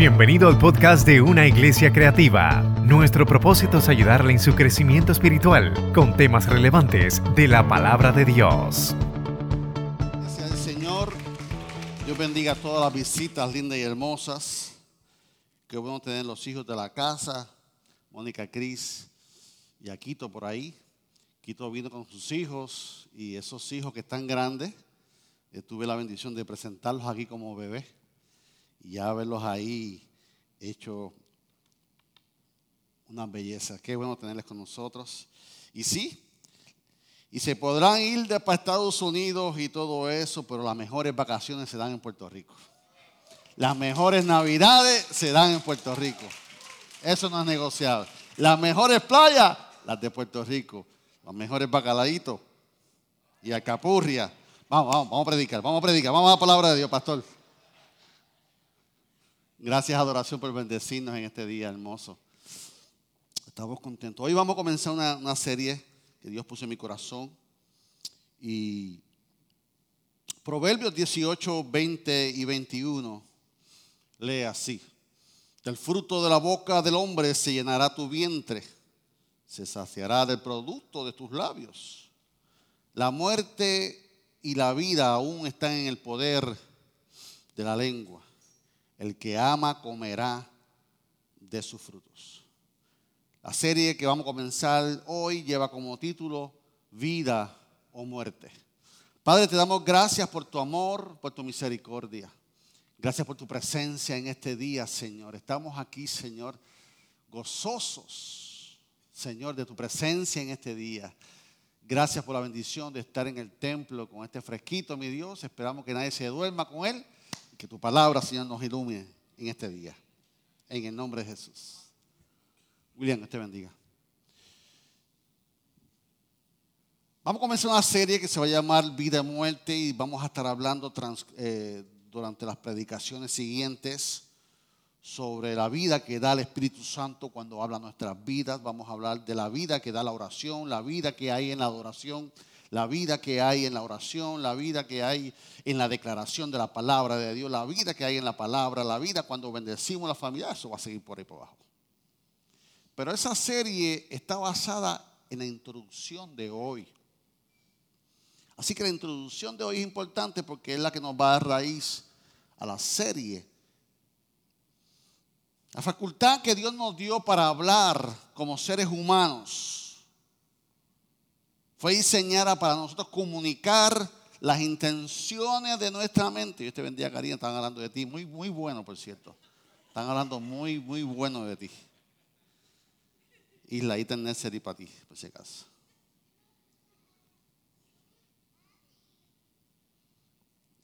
Bienvenido al podcast de Una Iglesia Creativa. Nuestro propósito es ayudarle en su crecimiento espiritual con temas relevantes de la palabra de Dios. Gracias al Señor. Dios bendiga a todas las visitas lindas y hermosas. Qué bueno tener los hijos de la casa. Mónica Cris y Aquito por ahí. Quito vino con sus hijos y esos hijos que están grandes. eh, tuve la bendición de presentarlos aquí como bebés y ya verlos ahí hecho una belleza. Qué bueno tenerles con nosotros. Y sí, y se podrán ir de para Estados Unidos y todo eso, pero las mejores vacaciones se dan en Puerto Rico. Las mejores navidades se dan en Puerto Rico. Eso no es negociable. Las mejores playas, las de Puerto Rico. Los mejores bacalaitos y alcapurria. Vamos, vamos, vamos a predicar, vamos a predicar, vamos a la palabra de Dios, pastor. Gracias, adoración, por bendecirnos en este día hermoso. Estamos contentos. Hoy vamos a comenzar una, una serie que Dios puso en mi corazón. Y Proverbios 18, 20 y 21 lee así. Del fruto de la boca del hombre se llenará tu vientre, se saciará del producto de tus labios. La muerte y la vida aún están en el poder de la lengua. El que ama comerá de sus frutos. La serie que vamos a comenzar hoy lleva como título Vida o Muerte. Padre, te damos gracias por tu amor, por tu misericordia. Gracias por tu presencia en este día, Señor. Estamos aquí, Señor, gozosos, Señor, de tu presencia en este día. Gracias por la bendición de estar en el templo con este fresquito, mi Dios. Esperamos que nadie se duerma con él que tu palabra, Señor, nos ilumine en este día. En el nombre de Jesús. William, te bendiga. Vamos a comenzar una serie que se va a llamar Vida y Muerte y vamos a estar hablando eh, durante las predicaciones siguientes sobre la vida que da el Espíritu Santo cuando habla nuestras vidas. Vamos a hablar de la vida que da la oración, la vida que hay en la adoración, la vida que hay en la oración, la vida que hay en la declaración de la palabra de Dios, la vida que hay en la palabra, la vida cuando bendecimos a la familia. Eso va a seguir por ahí por abajo. Pero esa serie está basada en la introducción de hoy. Así que la introducción de hoy es importante porque es la que nos va a dar raíz a la serie. La facultad que Dios nos dio para hablar como seres humanos fue diseñada para nosotros comunicar las intenciones de nuestra mente. Yo te bendiga, Karina, están hablando de ti. Muy, muy bueno, por cierto. Están hablando muy, muy bueno de ti. Isla, ahí tenés para ti, por si acaso.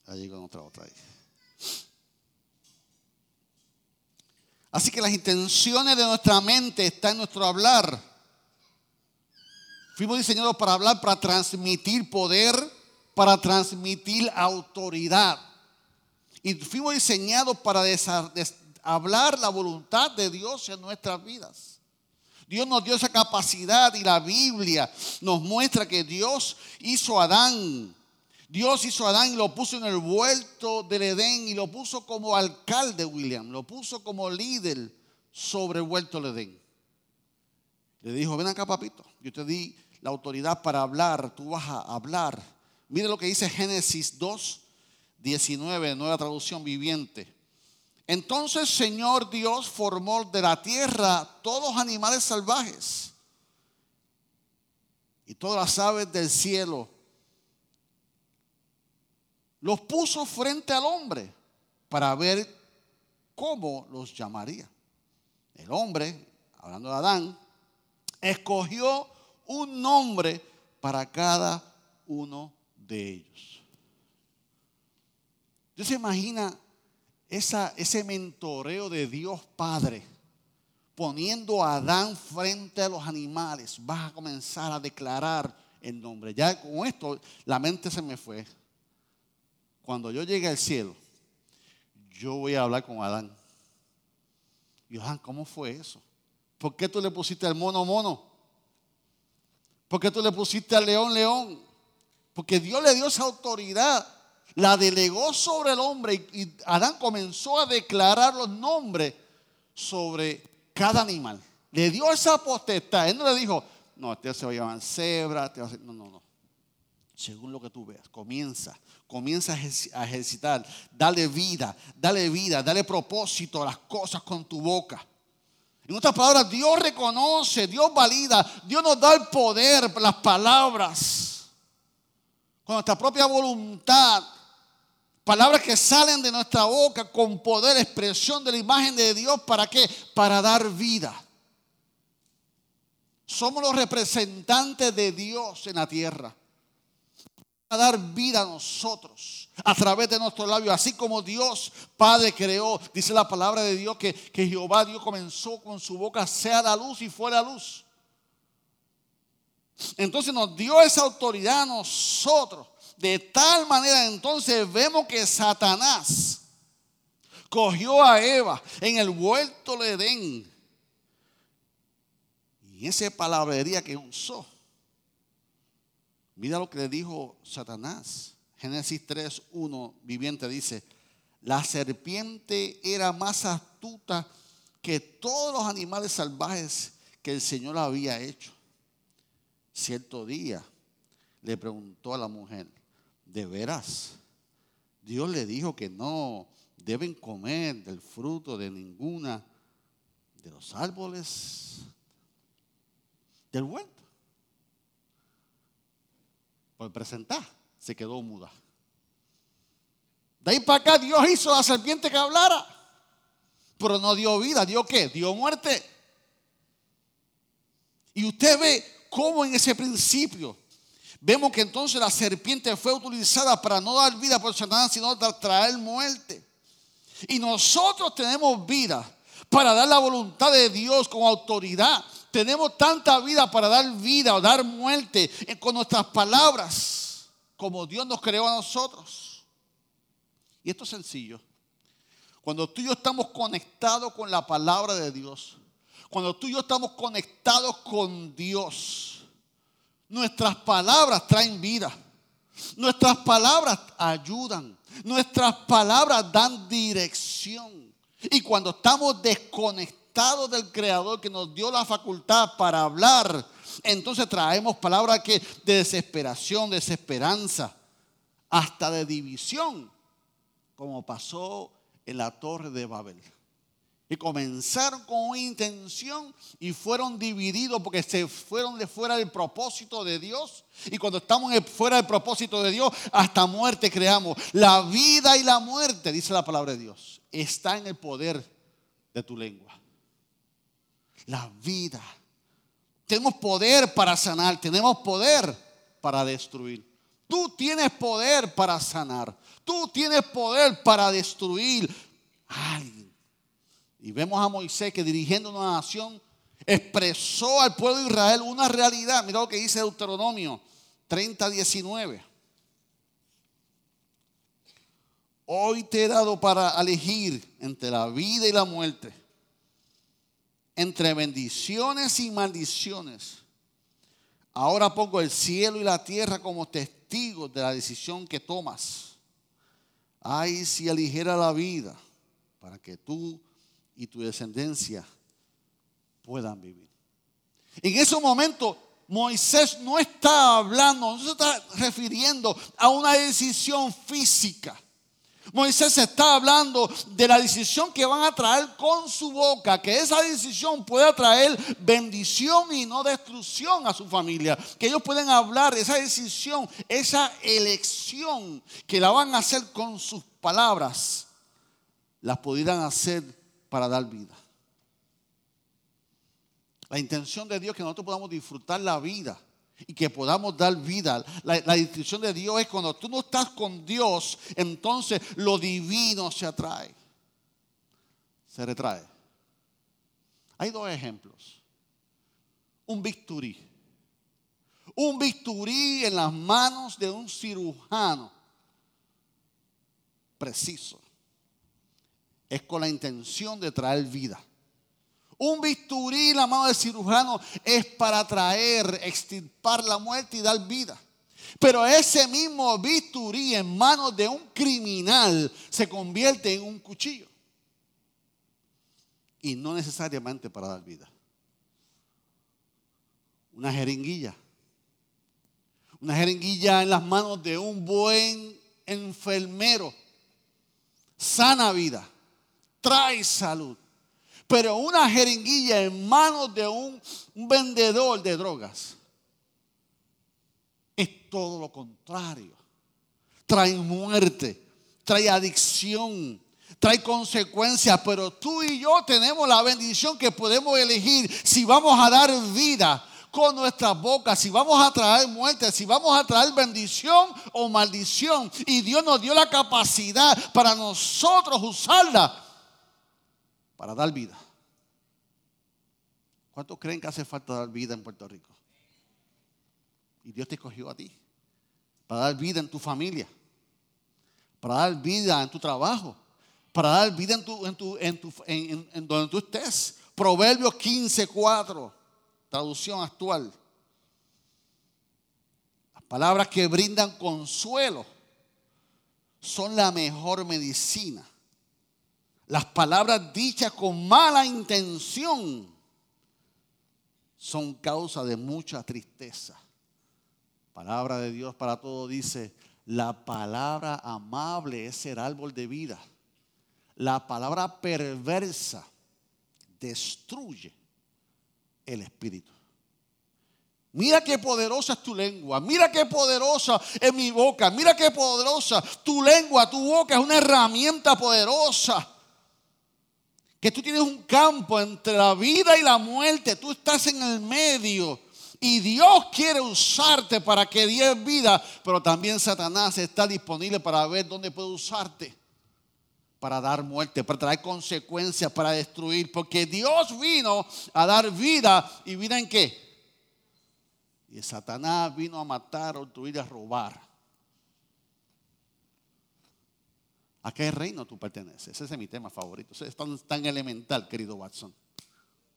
Allí con otra, otra ahí. Así que las intenciones de nuestra mente están en nuestro hablar. Fuimos diseñados para hablar, para transmitir poder, para transmitir autoridad. Y fuimos diseñados para hablar la voluntad de Dios en nuestras vidas. Dios nos dio esa capacidad y la Biblia nos muestra que Dios hizo a Adán. Dios hizo a Adán y lo puso en el vuelto del Edén y lo puso como alcalde, William. Lo puso como líder sobre el vuelto del Edén. Le dijo, ven acá, papito. Yo te di la autoridad para hablar. Tú vas a hablar. Mire lo que dice Génesis 2, 19, nueva traducción viviente. Entonces Señor Dios formó de la tierra todos los animales salvajes y todas las aves del cielo. Los puso frente al hombre para ver cómo los llamaría. El hombre, hablando de Adán, escogió un nombre para cada uno de ellos. Dios se imagina ese mentoreo de Dios Padre, poniendo a Adán frente a los animales, vas a comenzar a declarar el nombre. Ya con esto la mente se me fue. Cuando yo llegue al cielo, yo voy a hablar con Adán. Y Adán, ¿cómo fue eso? ¿Por qué tú le pusiste al mono mono? ¿Por qué tú le pusiste al león león? Porque Dios le dio esa autoridad la delegó sobre el hombre y, Adán comenzó a declarar los nombres sobre cada animal. Le dio esa potestad. Él no le dijo, no, este se va a llamar cebra, este no, no, no. Según lo que tú veas, comienza, comienza a ejercitar, dale vida, dale vida, dale propósito a las cosas con tu boca. En otras palabras, Dios reconoce, Dios valida, Dios nos da el poder, las palabras, con nuestra propia voluntad. Palabras que salen de nuestra boca con poder, expresión de la imagen de Dios. ¿Para qué? Para dar vida. Somos los representantes de Dios en la tierra. A dar vida a nosotros a través de nuestros labios, así como Dios Padre creó, dice la palabra de Dios que, que Jehová Dios comenzó con su boca, sea la luz y fuera luz. Entonces nos dio esa autoridad a nosotros. De tal manera entonces vemos que Satanás cogió a Eva en el huerto de Edén y esa palabrería que usó, mira lo que le dijo Satanás. Génesis 3, 1, viviente dice, la serpiente era más astuta que todos los animales salvajes que el Señor había hecho. Cierto día le preguntó a la mujer, ¿de veras? Dios le dijo que no deben comer del fruto de ninguna de los árboles del huerto. Por presentar, se quedó muda. De ahí para acá Dios hizo a la serpiente que hablara, pero no dio vida, dio qué? Dio muerte. Y usted ve cómo en ese principio vemos que entonces la serpiente fue utilizada para no dar vida por Satanás, sino para traer muerte. Y nosotros tenemos vida para dar la voluntad de Dios con autoridad tenemos tanta vida para dar vida o dar muerte con nuestras palabras, como Dios nos creó a nosotros. Y esto es sencillo. Cuando tú y yo estamos conectados con la palabra de Dios, cuando tú y yo estamos conectados con Dios, nuestras palabras traen vida. Nuestras palabras ayudan. Nuestras palabras dan dirección. Y cuando estamos desconectados, del Creador que nos dio la facultad para hablar, entonces traemos palabras que de desesperación, desesperanza, hasta de división, como pasó en la torre de Babel. Y comenzaron con una intención y fueron divididos porque se fueron de fuera del propósito de Dios. Y cuando estamos fuera del propósito de Dios, hasta muerte creamos. La vida y la muerte, dice la palabra de Dios, está en el poder de tu lengua la vida. Tenemos poder para sanar, tenemos poder para destruir. Tú tienes poder para sanar, tú tienes poder para destruir a alguien. Y vemos a Moisés que dirigiendo una nación expresó al pueblo de Israel una realidad. Mira lo que dice Deuteronomio 30, 19. Hoy te he dado para elegir entre la vida y la muerte entre bendiciones y maldiciones. Ahora pongo el cielo y la tierra como testigos de la decisión que tomas. Ay, si eligiera la vida para que tú y tu descendencia puedan vivir. En ese momento, Moisés no está hablando, no se está refiriendo a una decisión física. Moisés está hablando de la decisión que van a traer con su boca, que esa decisión pueda traer bendición y no destrucción a su familia. Que ellos pueden hablar de esa decisión, esa elección que la van a hacer con sus palabras, las pudieran hacer para dar vida. La intención de Dios es que nosotros podamos disfrutar la vida y que podamos dar vida. La, la distinción de Dios es cuando tú no estás con Dios, entonces lo divino se atrae, se retrae. Hay dos ejemplos. Un bisturí. Un bisturí en las manos de un cirujano preciso. Es con la intención de traer vida. Un bisturí la mano del cirujano es para traer, extirpar la muerte y dar vida. Pero ese mismo bisturí en manos de un criminal se convierte en un cuchillo. Y no necesariamente para dar vida. Una jeringuilla. Una jeringuilla en las manos de un buen enfermero. Sana vida. Trae salud. Pero una jeringuilla en manos de un, vendedor de drogas es todo lo contrario. Trae muerte, trae adicción, trae consecuencias, pero tú y yo tenemos la bendición que podemos elegir si vamos a dar vida con nuestras bocas, si vamos a traer muerte, si vamos a traer bendición o maldición. Y Dios nos dio la capacidad para nosotros usarla para dar vida. ¿Cuántos creen que hace falta dar vida en Puerto Rico? Y Dios te escogió a ti para dar vida en tu familia, para dar vida en tu trabajo, para dar vida en, tu, en, tu, en, donde tú estés. Proverbios 15, 4, traducción actual. Las palabras que brindan consuelo son la mejor medicina. Las palabras dichas con mala intención son causa de mucha tristeza. Palabra de Dios para todo dice, la palabra amable es el árbol de vida. La palabra perversa destruye el espíritu. Mira qué poderosa es tu lengua. Mira qué poderosa es mi boca. Mira qué poderosa tu lengua, tu boca es una herramienta poderosa que tú tienes un campo entre la vida y la muerte, tú estás en el medio. Y Dios quiere usarte para que diez vida, pero también Satanás está disponible para ver dónde puede usarte. Para dar muerte, para traer consecuencias, para destruir. Porque Dios vino a dar vida. ¿Y vida en qué? Y Satanás vino a matar, a destruir, a robar. ¿A qué reino tú perteneces? Ese es mi tema favorito. es tan, elemental, querido Watson.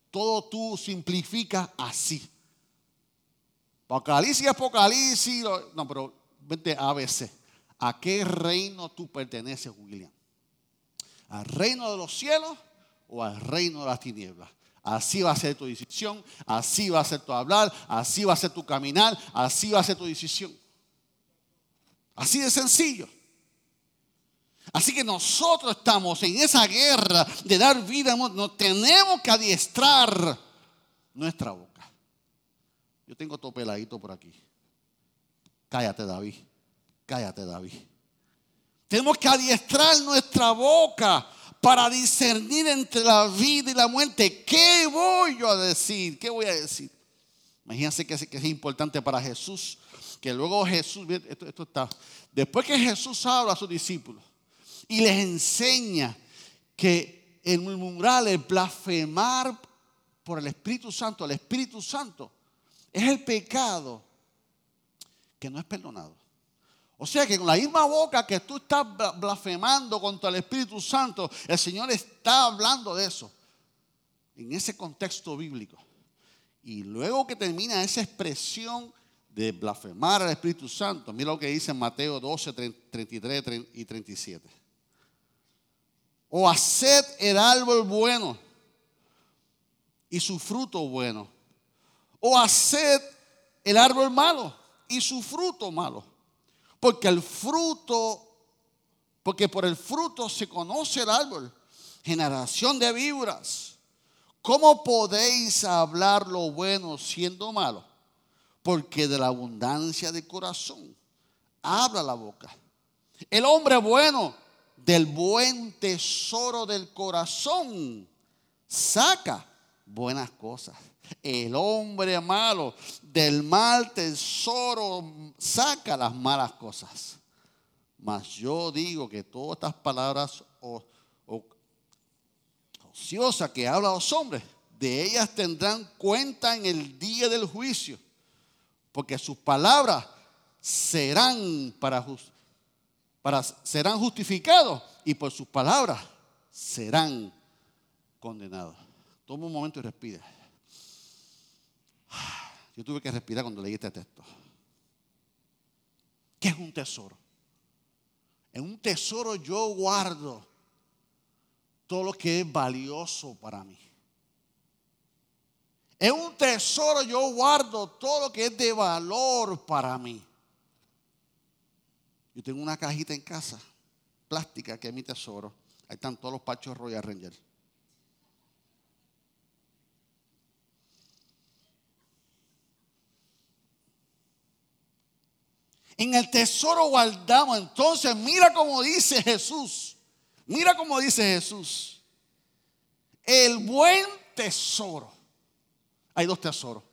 Todo tú simplifica así. Apocalipsis, Apocalipsis. No, pero vente a ABC. ¿A qué reino tú perteneces, William? ¿Al reino de los cielos o al reino de las tinieblas? Así va a ser tu decisión, así va a ser tu hablar, así va a ser tu caminar, así va a ser tu decisión. Así de sencillo. Así que nosotros estamos en esa guerra de dar vida, nos tenemos que adiestrar nuestra boca. Yo tengo todo peladito por aquí. Cállate, David. Cállate, David. Tenemos que adiestrar nuestra boca para discernir entre la vida y la muerte. ¿Qué voy a decir? ¿Qué voy a decir? Imagínense que es, importante para Jesús. Que luego Jesús, esto está, después que Jesús habla a sus discípulos, y les enseña que el murmurar, el blasfemar por el Espíritu Santo, el Espíritu Santo, es el pecado que no es perdonado. O sea que con la misma boca que tú estás blasfemando contra el Espíritu Santo, el Señor está hablando de eso, en ese contexto bíblico. Y luego que termina esa expresión de blasfemar al Espíritu Santo, mira lo que dice en Mateo 12, 33 y 37 o haced el árbol bueno y su fruto bueno, o haced el árbol malo y su fruto malo, porque el fruto, porque por el fruto se conoce el árbol, generación de víboras. ¿Cómo podéis hablar lo bueno siendo malo? Porque de la abundancia de corazón habla la boca. El hombre bueno del buen tesoro del corazón saca buenas cosas. El hombre malo del mal tesoro saca las malas cosas. Mas yo digo que todas estas palabras ociosas que hablan los hombres, de ellas tendrán cuenta en el día del juicio, porque sus palabras serán para justicia serán justificados y por sus palabras serán condenados. Toma un momento y respira. Yo tuve que respirar cuando leí este texto. ¿Qué es un tesoro? En un tesoro yo guardo todo lo que es valioso para mí. En un tesoro yo guardo todo lo que es de valor para mí. Yo tengo una cajita en casa, plástica, que es mi tesoro. Ahí están todos los pachos Royal Ranger. En el tesoro guardamos. Entonces, mira cómo dice Jesús. Mira cómo dice Jesús. El buen tesoro. Hay dos tesoros.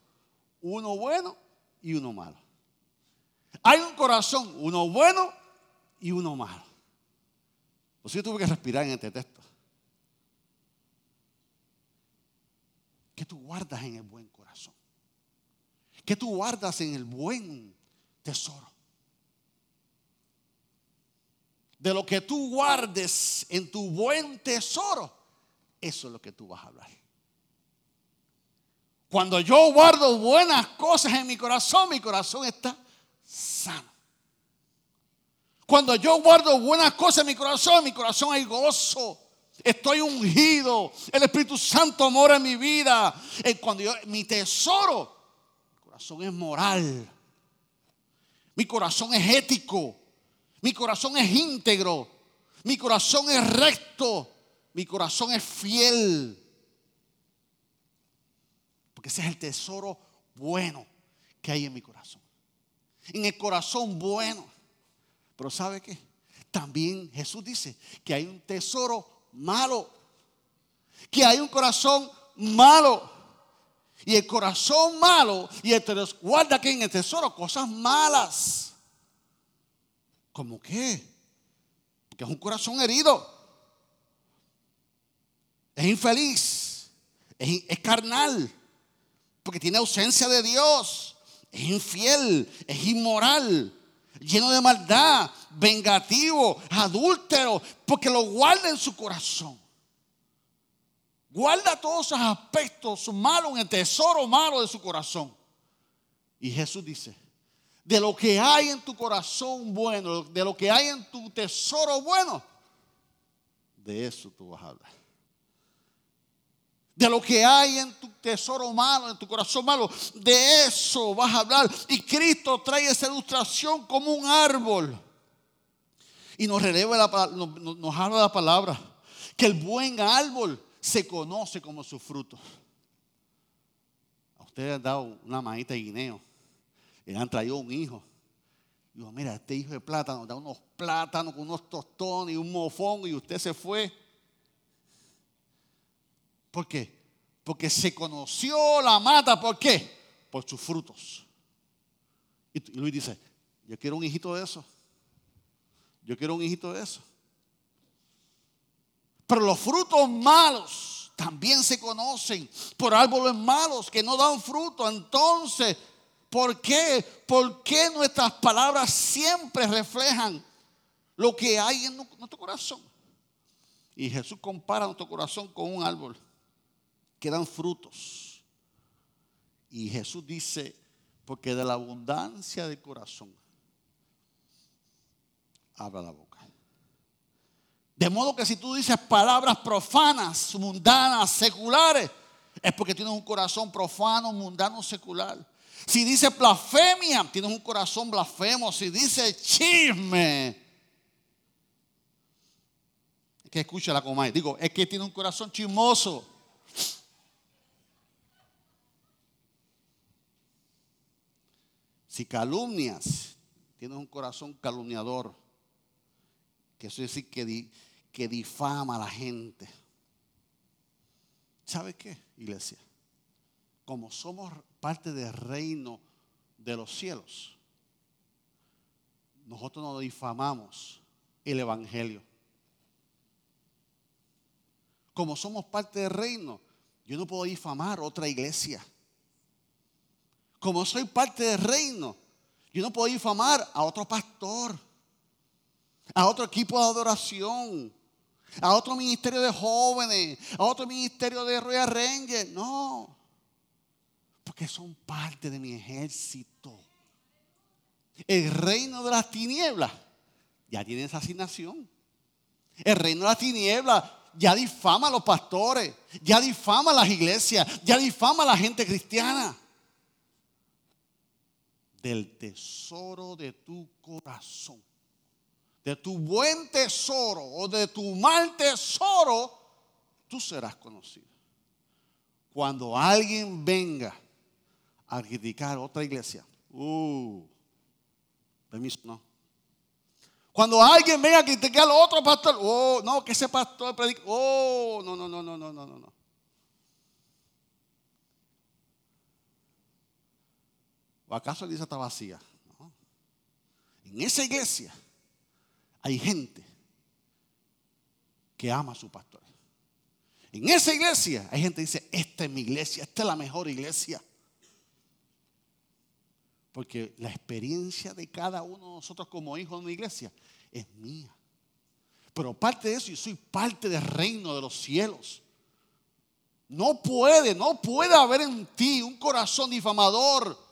Uno bueno y uno malo. Hay un corazón, uno bueno y uno malo. Pues yo tuve que respirar en este texto. ¿Qué tú guardas en el buen corazón? ¿Qué tú guardas en el buen tesoro? de lo que tú guardes en tu buen tesoro, eso es lo que tú vas a hablar. Cuando yo guardo buenas cosas en mi corazón, mi corazón está sano. Cuando yo guardo buenas cosas en mi corazón, mi corazón hay gozo. Estoy ungido. El Espíritu Santo mora en mi vida. Cuando yo, mi tesoro, mi corazón es moral. Mi corazón es ético. Mi corazón es íntegro. Mi corazón es recto. Mi corazón es fiel. Porque ese es el tesoro bueno que hay en mi corazón. En el corazón bueno. Pero ¿sabe qué? También Jesús dice que hay un tesoro malo. Que hay un corazón malo. Y el corazón malo, y el guarda que en el tesoro cosas malas. ¿Cómo qué? Porque es un corazón herido. Es infeliz. Es, carnal. Porque tiene ausencia de Dios. Es infiel. Es inmoral. Lleno de maldad. Vengativo. Adúltero. Porque lo guarda en su corazón. Guarda todos esos aspectos malos en el tesoro malo de su corazón. Y Jesús dice, de lo que hay en tu corazón bueno, de lo que hay en tu tesoro bueno, de eso tú vas a hablar. De lo que hay en tu tesoro malo, en tu corazón malo, de eso vas a hablar. Y Cristo trae esa ilustración como un árbol. Y nos, releva la, nos, habla la palabra, que el buen árbol se conoce como su fruto. A ustedes han dado una manita de guineo le han traído un hijo. Digo, mira, este hijo de plátano da unos plátanos con unos tostones y un mofón y usted se fue. ¿Por qué? Porque se conoció la mata. ¿Por qué? Por sus frutos. Y Luis dice, yo quiero un hijito de eso. Yo quiero un hijito de eso. Pero los frutos malos también se conocen por árboles malos que no dan fruto. Entonces, ¿Por qué? ¿Por qué nuestras palabras siempre reflejan lo que hay en nuestro corazón? Y Jesús compara nuestro corazón con un árbol que dan frutos. Y Jesús dice, porque de la abundancia del corazón habla la boca. De modo que si tú dices palabras profanas, mundanas, seculares, es porque tienes un corazón profano, mundano, secular. Si dice blasfemia, tienes un corazón blasfemo. Si dice chisme, es que escucha la coma. Digo, es que tiene un corazón chismoso. Si calumnias, tienes un corazón calumniador. Que eso es decir que, difama a la gente. ¿Sabe qué, iglesia? Como somos parte del reino de los cielos, nosotros no difamamos el Evangelio. Como somos parte del reino, yo no puedo difamar otra iglesia. Como soy parte del reino, yo no puedo difamar a otro pastor, a otro equipo de adoración, a otro ministerio de jóvenes, a otro ministerio de Royal Ranger. No. Porque son parte de mi ejército. El reino de las tinieblas ya tiene esa asignación. El reino de las tinieblas ya difama a los pastores, ya difama a las iglesias, ya difama a la gente cristiana. Del tesoro de tu corazón, de tu buen tesoro o de tu mal tesoro, tú serás conocido. Cuando alguien venga a criticar otra iglesia, uh, permiso, no. Cuando alguien venga a criticar a otro pastor, oh, no, que ese pastor predica, oh, no, no, no, no, no, no, no. ¿O acaso la iglesia está vacía? En esa iglesia hay gente que ama a su pastor. En esa iglesia hay gente que dice, esta es mi iglesia, esta es la mejor iglesia. Porque la experiencia de cada uno de nosotros como hijos de una iglesia es mía. Pero parte de eso, yo soy parte del reino de los cielos. No puede, no puede haber en ti un corazón difamador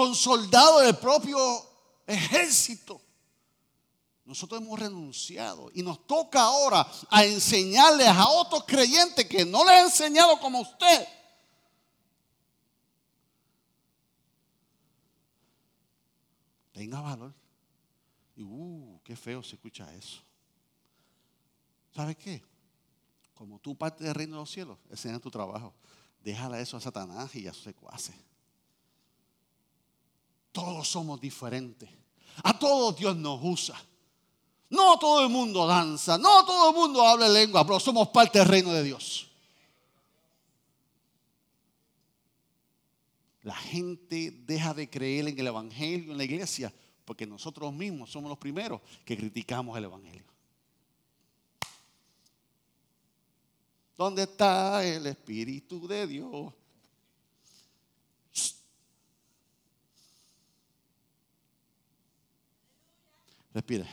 con soldados del propio ejército. Nosotros hemos renunciado y nos toca ahora a enseñarles a otros creyentes que no les he enseñado como usted tenga valor. Y, uh, qué feo se escucha eso. ¿Sabes qué? Como tú parte del reino de los cielos, ese es tu trabajo. Déjala eso a Satanás y a sus secuaces. Todos somos diferentes. A todos Dios nos usa. No todo el mundo danza, no todo el mundo habla lengua, pero somos parte del reino de Dios. La gente deja de creer en el Evangelio en la iglesia porque nosotros mismos somos los primeros que criticamos el Evangelio. ¿Dónde está el Espíritu de Dios? Respire.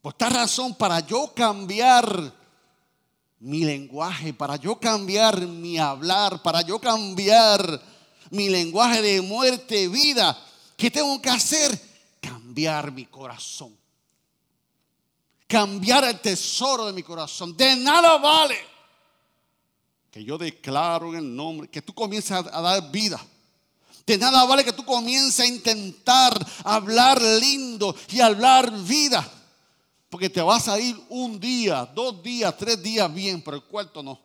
Por esta razón, para yo cambiar mi lenguaje, para yo cambiar mi hablar, para yo cambiar mi lenguaje de muerte, vida, ¿qué tengo que hacer? Cambiar mi corazón. Cambiar el tesoro de mi corazón. De nada vale que yo declaro en el nombre, que tú comiences a, dar vida. De nada vale que tú comiences a intentar hablar lindo y hablar vida. Porque te vas a ir un día, dos días, tres días bien, pero el cuarto no.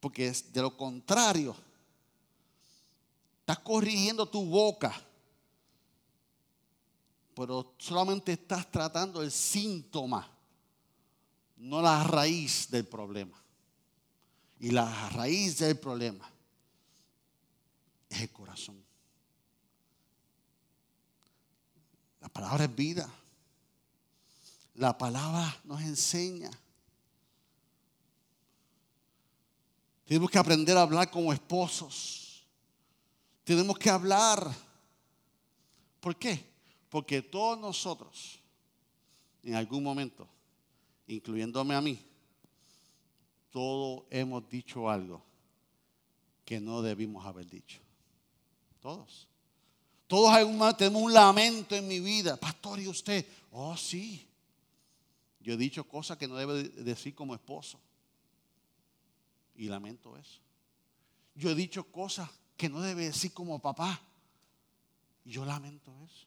Porque es de lo contrario. Estás corrigiendo tu boca. Pero solamente estás tratando el síntoma, no la raíz del problema. Y la raíz del problema es el corazón. La palabra es vida. La palabra nos enseña. Tenemos que aprender a hablar como esposos. Tenemos que hablar. ¿Por qué? Porque todos nosotros, en algún momento, incluyéndome a mí, todos hemos dicho algo que no debimos haber dicho. Todos. Todos tenemos un lamento en mi vida. Pastor, ¿y usted? Oh, sí. Yo he dicho cosas que no debe decir como esposo. Y lamento eso. Yo he dicho cosas que no debe decir como papá. Y yo lamento eso.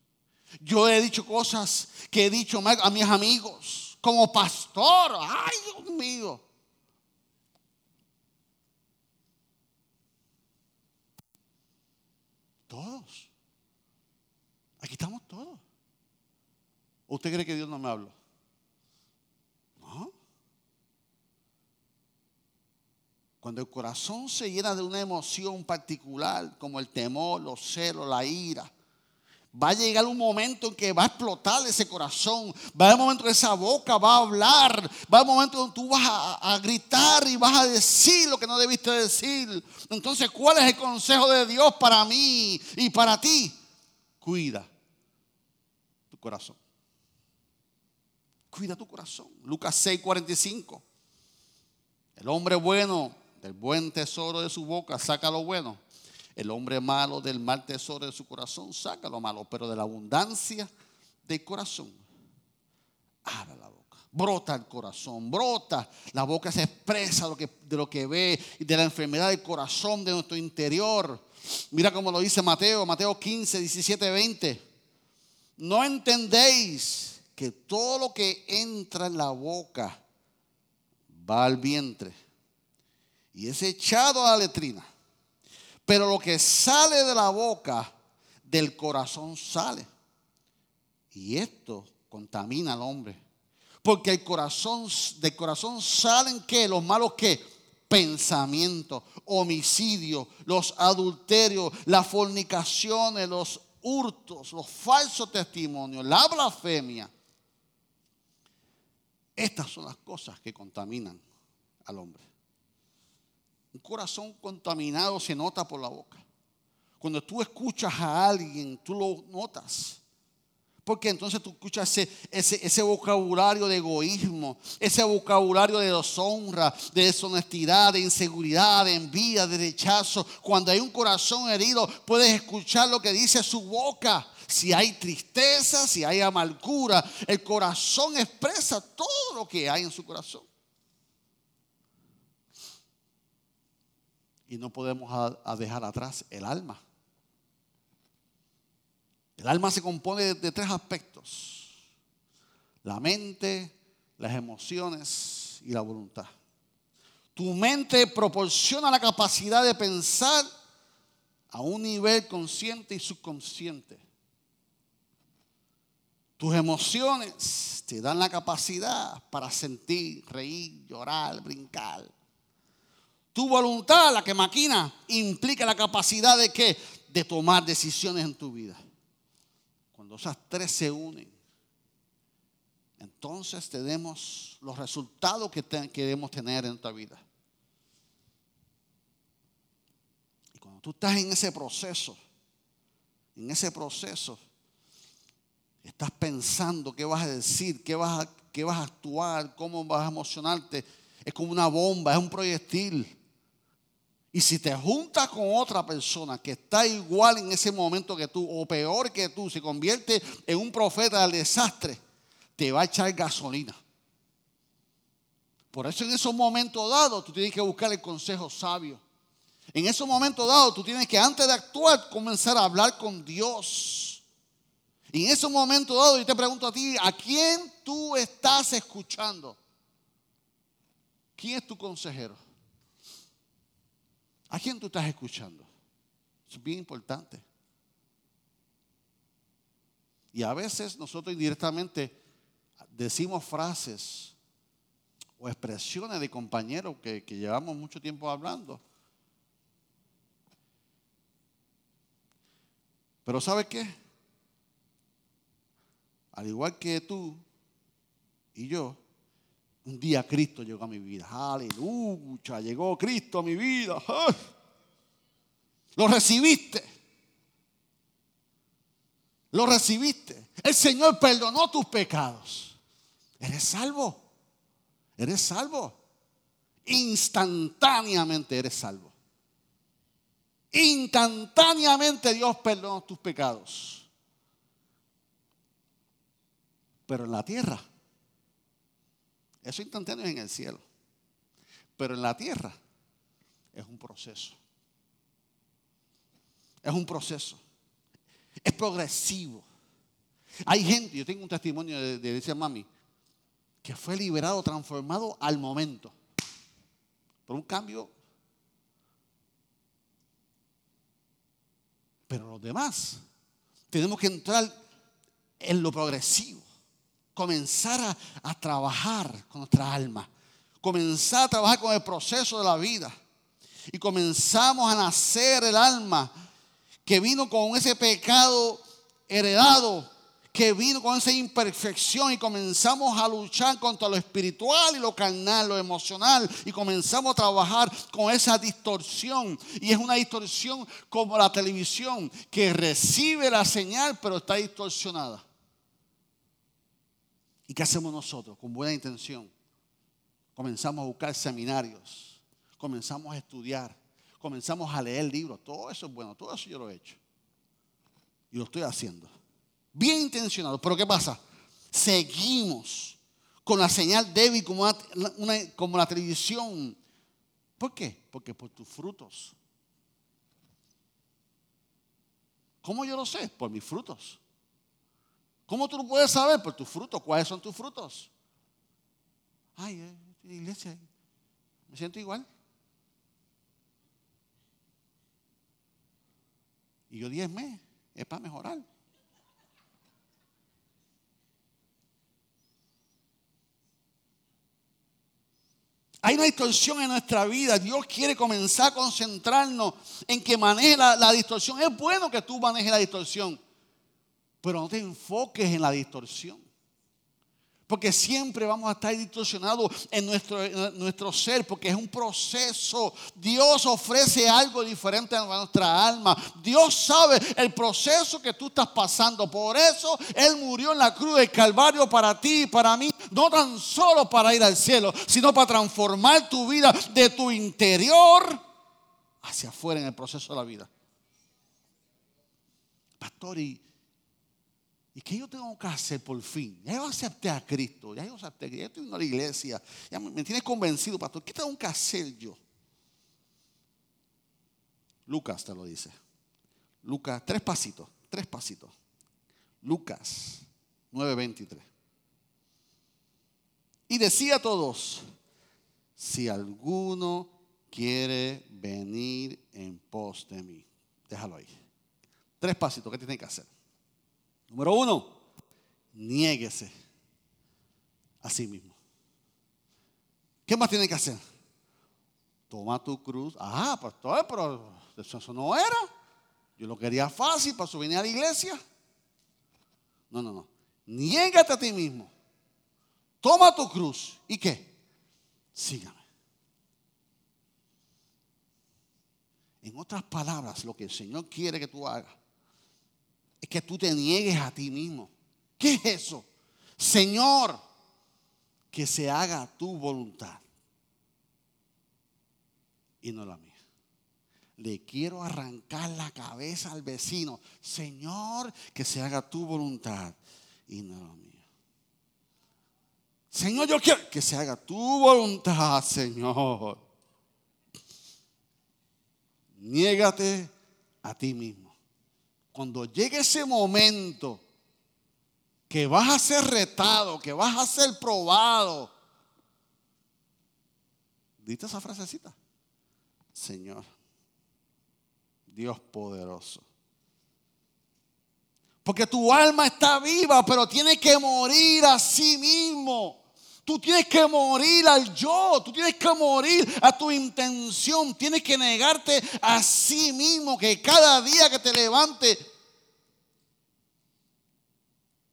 Yo he dicho cosas que he dicho a mis amigos como pastor. Ay, Dios mío. Todos. Aquí estamos todos. ¿Usted cree que Dios no me habla? No. Cuando el corazón se llena de una emoción particular, como el temor, los celos, la ira, va a llegar un momento en que va a explotar ese corazón. Va a haber un momento en que esa boca va a hablar. Va a haber un momento donde tú vas a, a, gritar y vas a decir lo que no debiste decir. Entonces, ¿cuál es el consejo de Dios para mí y para ti? Cuida corazón. Cuida tu corazón. Lucas 6, 45. El hombre bueno del buen tesoro de su boca saca lo bueno. El hombre malo del mal tesoro de su corazón saca lo malo, pero de la abundancia del corazón abre la boca. Brota el corazón, brota. La boca se expresa de lo que ve y de la enfermedad del corazón, de nuestro interior. Mira cómo lo dice Mateo, Mateo 15, 17, 20. No entendéis que todo lo que entra en la boca va al vientre y es echado a la letrina. Pero lo que sale de la boca, del corazón sale. Y esto contamina al hombre. Porque el corazón, del corazón salen qué? Los malos qué? Pensamientos, homicidios, los adulterios, las fornicaciones, los hurtos, los falsos testimonios, la blasfemia. Estas son las cosas que contaminan al hombre. Un corazón contaminado se nota por la boca. Cuando tú escuchas a alguien, tú lo notas. Porque entonces tú escuchas ese, ese, vocabulario de egoísmo, ese vocabulario de deshonra, de deshonestidad, de inseguridad, de envidia, de rechazo. Cuando hay un corazón herido, puedes escuchar lo que dice su boca. Si hay tristeza, si hay amargura, el corazón expresa todo lo que hay en su corazón. Y no podemos dejar atrás el alma. El alma se compone de, tres aspectos. La mente, las emociones y la voluntad. Tu mente proporciona la capacidad de pensar a un nivel consciente y subconsciente. Tus emociones te dan la capacidad para sentir, reír, llorar, brincar. Tu voluntad, la que maquina, implica la capacidad de qué? De tomar decisiones en tu vida. Cuando esas tres se unen, entonces tenemos los resultados que queremos tener en nuestra vida. Y cuando tú estás en ese proceso, en ese proceso, estás pensando qué vas a decir, qué vas qué vas a actuar, cómo vas a emocionarte. Es como una bomba, es un proyectil. Y si te juntas con otra persona que está igual en ese momento que tú, o peor que tú, se convierte en un profeta del desastre, te va a echar gasolina. Por eso en esos momentos dados tú tienes que buscar el consejo sabio. En esos momentos dados tú tienes que antes de actuar comenzar a hablar con Dios. Y en esos momentos dados yo te pregunto a ti, ¿a quién tú estás escuchando? ¿Quién es tu consejero? ¿A quién tú estás escuchando? Es bien importante. Y a veces nosotros indirectamente decimos frases o expresiones de compañeros que, llevamos mucho tiempo hablando. Pero ¿sabes qué? Al igual que tú y yo, un día Cristo llegó a mi vida. Aleluya, llegó Cristo a mi vida. Lo recibiste. Lo recibiste. El Señor perdonó tus pecados. Eres salvo. Eres salvo. Instantáneamente eres salvo. Instantáneamente Dios perdonó tus pecados. Pero en la tierra eso instantáneo es en el cielo. Pero en la tierra es un proceso. Es un proceso. Es progresivo. Hay gente, yo tengo un testimonio de, de esa mami, que fue liberado, transformado al momento. Por un cambio. Pero los demás tenemos que entrar en lo progresivo comenzar a, trabajar con nuestra alma, comenzar a trabajar con el proceso de la vida. Y comenzamos a nacer el alma que vino con ese pecado heredado, que vino con esa imperfección y comenzamos a luchar contra lo espiritual y lo carnal, lo emocional y comenzamos a trabajar con esa distorsión. Y es una distorsión como la televisión que recibe la señal pero está distorsionada. ¿Y qué hacemos nosotros con buena intención? comenzamos a buscar seminarios, comenzamos a estudiar, comenzamos a leer libros. Todo eso es bueno, todo eso yo lo he hecho. Y lo estoy haciendo. Bien intencionado. Pero ¿qué pasa? Seguimos con la señal débil como, como la televisión. ¿Por qué? Porque por tus frutos. ¿Cómo yo lo sé? Por mis frutos. ¿Cómo tú puedes saber? Por tus frutos. ¿Cuáles son tus frutos? Ay, eh, iglesia, me siento igual. Y yo diezme, es para mejorar. Hay una distorsión en nuestra vida. Dios quiere comenzar a concentrarnos en que maneje la, distorsión. Es bueno que tú manejes la distorsión, pero no te enfoques en la distorsión. Porque siempre vamos a estar distorsionados en nuestro, nuestro ser, porque es un proceso. Dios ofrece algo diferente a nuestra alma. Dios sabe el proceso que tú estás pasando. Por eso Él murió en la cruz del Calvario para ti y para mí. No tan solo para ir al cielo, sino para transformar tu vida de tu interior hacia afuera en el proceso de la vida. Pastor, y ¿Y qué yo tengo que hacer por fin? Ya yo acepté a Cristo, ya yo acepté, ya estoy en la iglesia, ya me, tienes convencido, pastor. ¿Qué tengo que hacer yo? Lucas te lo dice. Lucas, tres pasitos, tres pasitos. Lucas 9:23. Y decía a todos, si alguno quiere venir en pos de mí, déjalo ahí. Tres pasitos, ¿qué tiene que hacer? Número uno, niéguese a sí mismo. ¿Qué más tiene que hacer? Toma tu cruz. Ah, pastor, pero eso no era. Yo lo quería fácil para subir a la iglesia. No, no, no. Niégate a ti mismo. Toma tu cruz. ¿Y qué? Sígame. En otras palabras, lo que el Señor quiere que tú hagas es que tú te niegues a ti mismo. ¿Qué es eso? Señor, que se haga tu voluntad y no la mía. Le quiero arrancar la cabeza al vecino. Señor, que se haga tu voluntad y no la mía. Señor, yo quiero que se haga tu voluntad, Señor. Niégate a ti mismo cuando llegue ese momento que vas a ser retado, que vas a ser probado, dite esa frasecita. Señor, Dios poderoso. Porque tu alma está viva, pero tiene que morir a sí mismo. Tú tienes que morir al yo, tú tienes que morir a tu intención, tienes que negarte a sí mismo que cada día que te levantes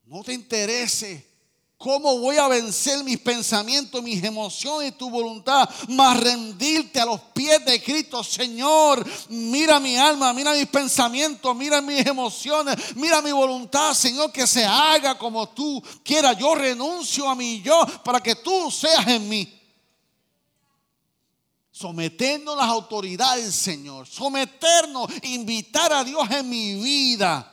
no te interese cómo voy a vencer mis pensamientos, mis emociones y tu voluntad, más rendirte a los pies de Cristo, Señor. Mira mi alma, mira mis pensamientos, mira mis emociones, mira mi voluntad, Señor, que se haga como tú quieras. Yo renuncio a mi yo para que tú seas en mí. Someternos a las autoridades, Señor. Someternos, invitar a Dios en mi vida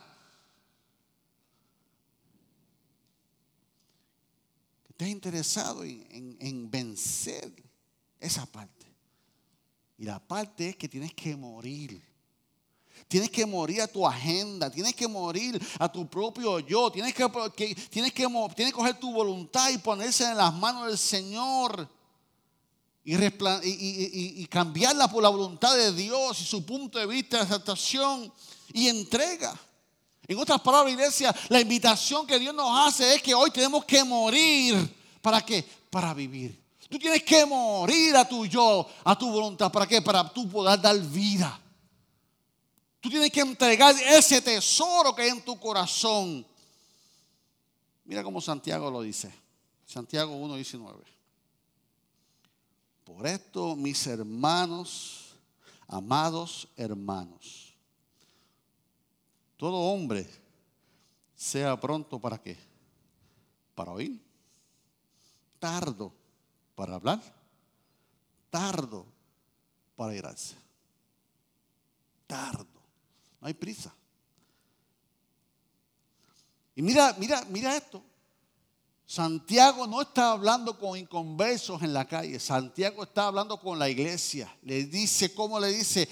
Estás interesado en, vencer esa parte. Y la parte es que tienes que morir. Tienes que morir a tu agenda, tienes que morir a tu propio yo, tienes que, tienes que, tienes que coger tu voluntad y ponerse en las manos del Señor y, y, cambiarla por la voluntad de Dios y su punto de vista de aceptación y entrega. En otras palabras, iglesia, la invitación que Dios nos hace es que hoy tenemos que morir. ¿Para qué? Para vivir. Tú tienes que morir a tu yo, a tu voluntad. ¿Para qué? Para tú poder dar vida. Tú tienes que entregar ese tesoro que hay en tu corazón. Mira cómo Santiago lo dice. Santiago 1.19. Por esto, mis hermanos, amados hermanos, todo hombre sea pronto para qué? Para oír. Tardo para hablar tardo para irse. Tardo. No hay prisa. Y mira, mira, mira esto. Santiago no está hablando con inconversos en la calle. Santiago está hablando con la iglesia. Le dice, ¿cómo le dice?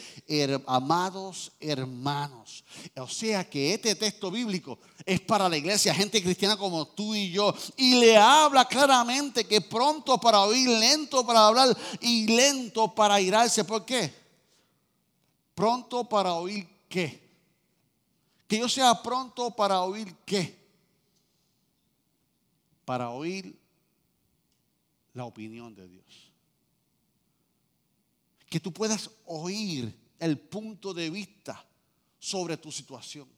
amados hermanos. O sea que este texto bíblico es para la iglesia, gente cristiana como tú y yo. Y le habla claramente que pronto para oír, lento para hablar y lento para irarse. ¿Por qué? Pronto para oír qué. Que yo sea pronto para oír qué para oír la opinión de Dios. Que tú puedas oír el punto de vista sobre tu situación.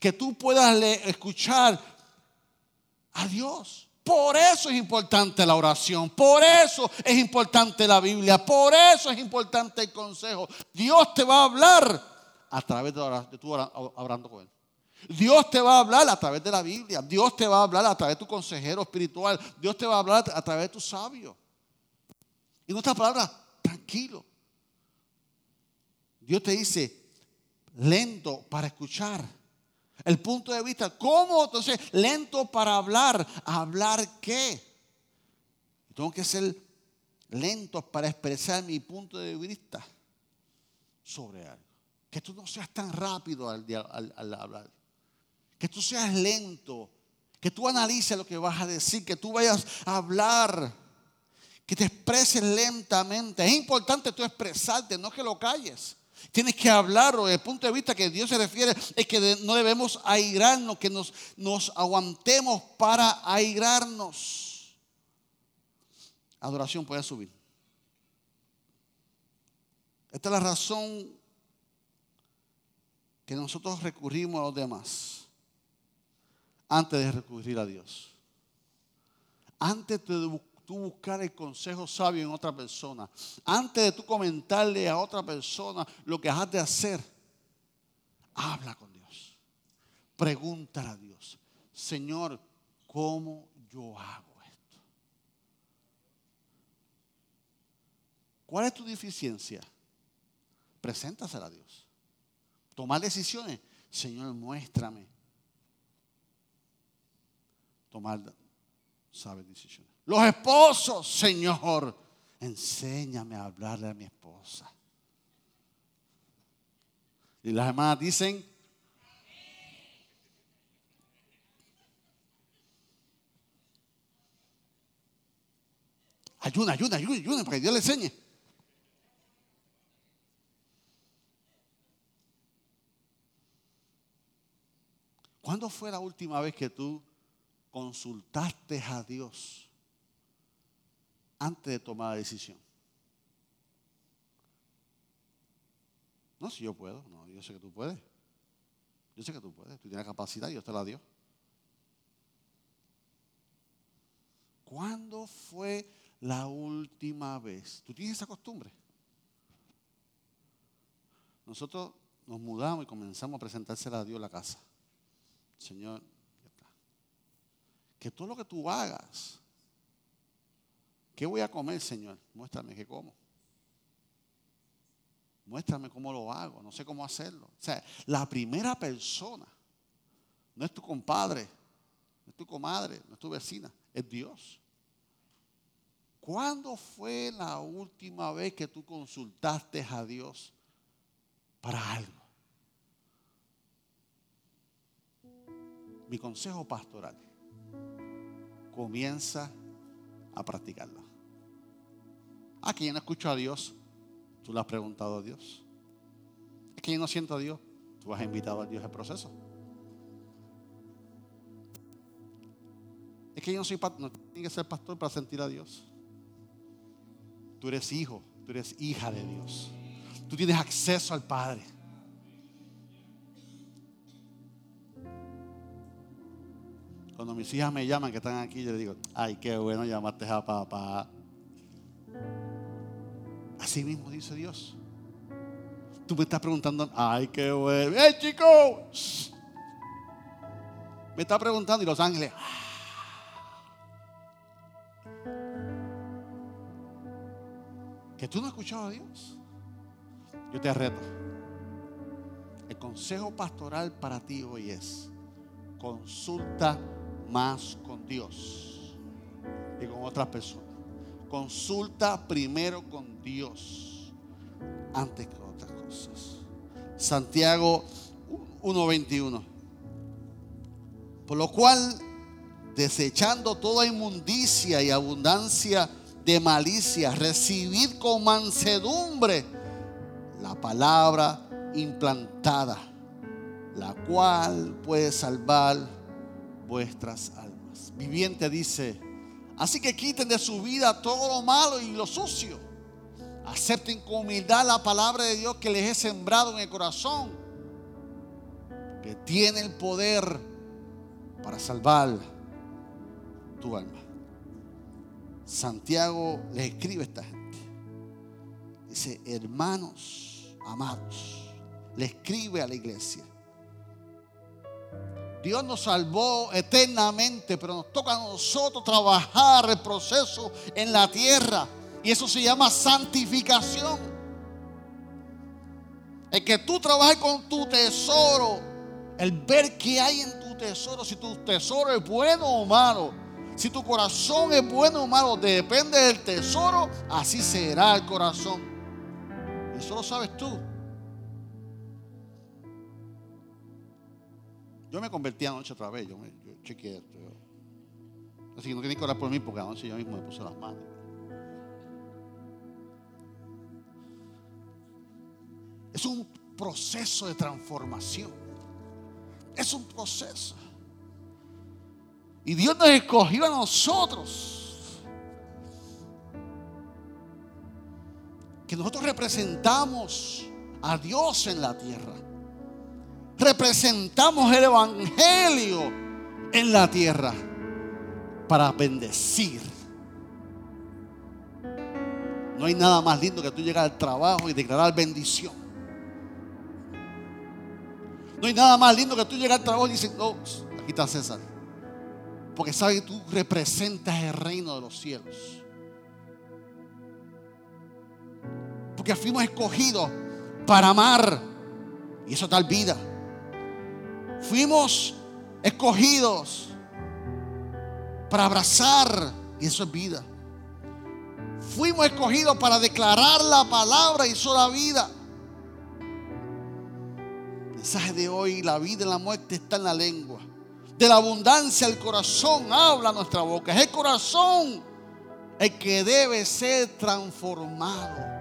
Que tú puedas escuchar a Dios. Por eso es importante la oración, por eso es importante la Biblia, por eso es importante el consejo. Dios te va a hablar a través de, tu orando con Él. Dios te va a hablar a través de la Biblia. Dios te va a hablar a través de tu consejero espiritual. Dios te va a hablar a través de tu sabio. Y en otras palabras, tranquilo. Dios te dice, lento para escuchar. El punto de vista, ¿cómo? Entonces, lento para hablar. ¿Hablar qué? Tengo que ser lento para expresar mi punto de vista sobre algo. Que tú no seas tan rápido al, al hablar que tú seas lento, que tú analices lo que vas a decir, que tú vayas a hablar, que te expreses lentamente. Es importante tú expresarte, no que lo calles. Tienes que hablarlo desde el punto de vista que Dios se refiere, es que no debemos airarnos, que nos, nos aguantemos para airarnos. Adoración puede subir. Esta es la razón que nosotros recurrimos a los demás antes de recurrir a Dios. Antes de tú buscar el consejo sabio en otra persona, antes de tú comentarle a otra persona lo que has de hacer, habla con Dios. Pregúntale a Dios, Señor, ¿cómo yo hago esto? ¿Cuál es tu deficiencia? Preséntasela a Dios. Tomar decisiones. Señor, muéstrame tomar sabias decisiones. Los esposos, Señor, enséñame a hablarle a mi esposa. Y las hermanas dicen, ayuna, ayuna, ayuna, ayuna, para que Dios le enseñe. ¿Cuándo fue la última vez que tú consultaste a Dios antes de tomar la decisión? No, si yo puedo, no, yo sé que tú puedes. Yo sé que tú puedes, tú tienes capacidad, Dios te la dio. ¿Cuándo fue la última vez? ¿Tú tienes esa costumbre? Nosotros nos mudamos y comenzamos a presentársela a Dios la casa. Señor, que todo lo que tú hagas, ¿qué voy a comer, Señor? Muéstrame qué como. Muéstrame cómo lo hago, no sé cómo hacerlo. O sea, la primera persona no es tu compadre, no es tu comadre, no es tu vecina, es Dios. ¿Cuándo fue la última vez que tú consultaste a Dios para algo? Mi consejo pastoral comienza a practicarlo. Ah, que yo no escucho a Dios. Tú le has preguntado a Dios. Es que yo no siento a Dios. Tú has invitado a Dios al proceso. Es que yo no soy pastor. No tiene que ser pastor para sentir a Dios. Tú eres hijo. Tú eres hija de Dios. Tú tienes acceso al Padre. Cuando mis hijas me llaman que están aquí, yo les digo, ay, qué bueno llamaste a papá. Así mismo dice Dios. Tú me estás preguntando, ay, qué bueno. ¡Hey, chicos! Me está preguntando y los ángeles. que tú no has escuchado a Dios. Yo te reto. El consejo pastoral para ti hoy es, consulta más con Dios y con otras personas. Consulta primero con Dios antes que otras cosas. Santiago 1.21. Por lo cual, desechando toda inmundicia y abundancia de malicia, recibid con mansedumbre la palabra implantada, la cual puede salvar vuestras almas. Viviente dice, así que quiten de su vida todo lo malo y lo sucio. Acepten con humildad la palabra de Dios que les he sembrado en el corazón, que tiene el poder para salvar tu alma. Santiago le escribe a esta gente. Dice, hermanos amados, le escribe a la iglesia. Dios nos salvó eternamente, pero nos toca a nosotros trabajar el proceso en la tierra. Y eso se llama santificación. El que tú trabajes con tu tesoro, el ver qué hay en tu tesoro, si tu tesoro es bueno o malo, si tu corazón es bueno o malo, depende del tesoro, así será el corazón. Eso lo sabes tú. Yo me convertí anoche otra vez, yo, me, yo chequeé esto. así que no tienen que orar por mí porque anoche yo mismo me puse las manos. Es un proceso de transformación. Es un proceso. Y Dios nos escogió a nosotros. Que nosotros representamos a Dios en la tierra representamos el Evangelio en la tierra para bendecir. No hay nada más lindo que tú llegar al trabajo y declarar bendición. No hay nada más lindo que tú llegar al trabajo y decir, no, aquí está César. Porque sabes que tú representas el reino de los cielos. Porque fuimos escogidos para amar. Y eso tal vida. Fuimos escogidos para abrazar y eso es vida. Fuimos escogidos para declarar la palabra y eso es vida. El mensaje de hoy, la vida y la muerte está en la lengua. De la abundancia el corazón habla nuestra boca. Es el corazón el que debe ser transformado.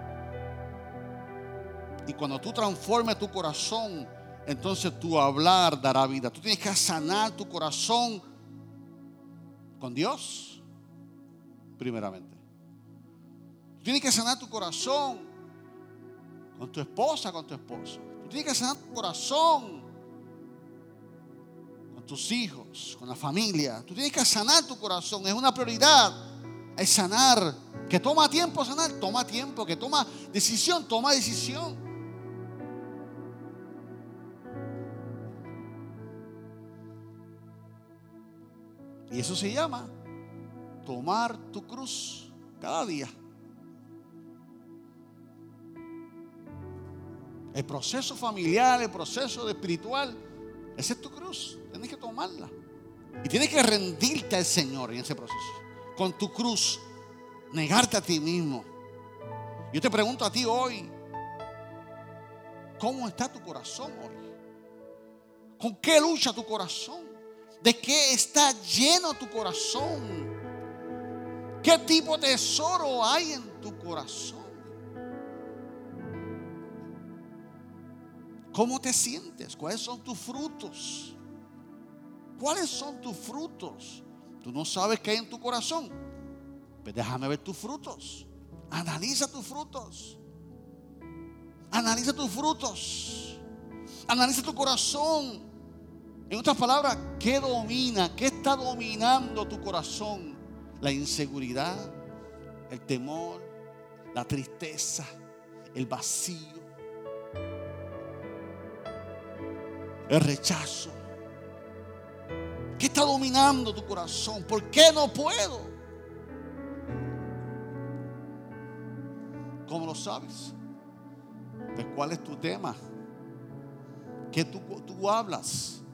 Y cuando tú transformes tu corazón, entonces tu hablar dará vida. Tú tienes que sanar tu corazón con Dios, primeramente. Tú tienes que sanar tu corazón con tu esposa, con tu esposo. Tú tienes que sanar tu corazón con tus hijos, con la familia. Tú tienes que sanar tu corazón. Es una prioridad. Es sanar. Que toma tiempo sanar, toma tiempo. Que toma decisión, toma decisión. Y eso se llama tomar tu cruz cada día. El proceso familiar, el proceso espiritual, esa es tu cruz. Tienes que tomarla. Y tienes que rendirte al Señor en ese proceso. Con tu cruz, negarte a ti mismo. Yo te pregunto a ti hoy, ¿cómo está tu corazón hoy? ¿Con qué lucha tu corazón? ¿De qué está lleno tu corazón? ¿Qué tipo de tesoro hay en tu corazón? ¿Cómo te sientes? ¿Cuáles son tus frutos? ¿Cuáles son tus frutos? Tú no sabes qué hay en tu corazón. Pues déjame ver tus frutos. Analiza tus frutos. Analiza tus frutos. Analiza tu corazón. En otras palabras, ¿qué domina? ¿Qué está dominando tu corazón? La inseguridad, el temor, la tristeza, el vacío, el rechazo. ¿Qué está dominando tu corazón? ¿Por qué no puedo? Como lo sabes. Pues ¿cuál es tu tema? ¿Qué tú, tú hablas?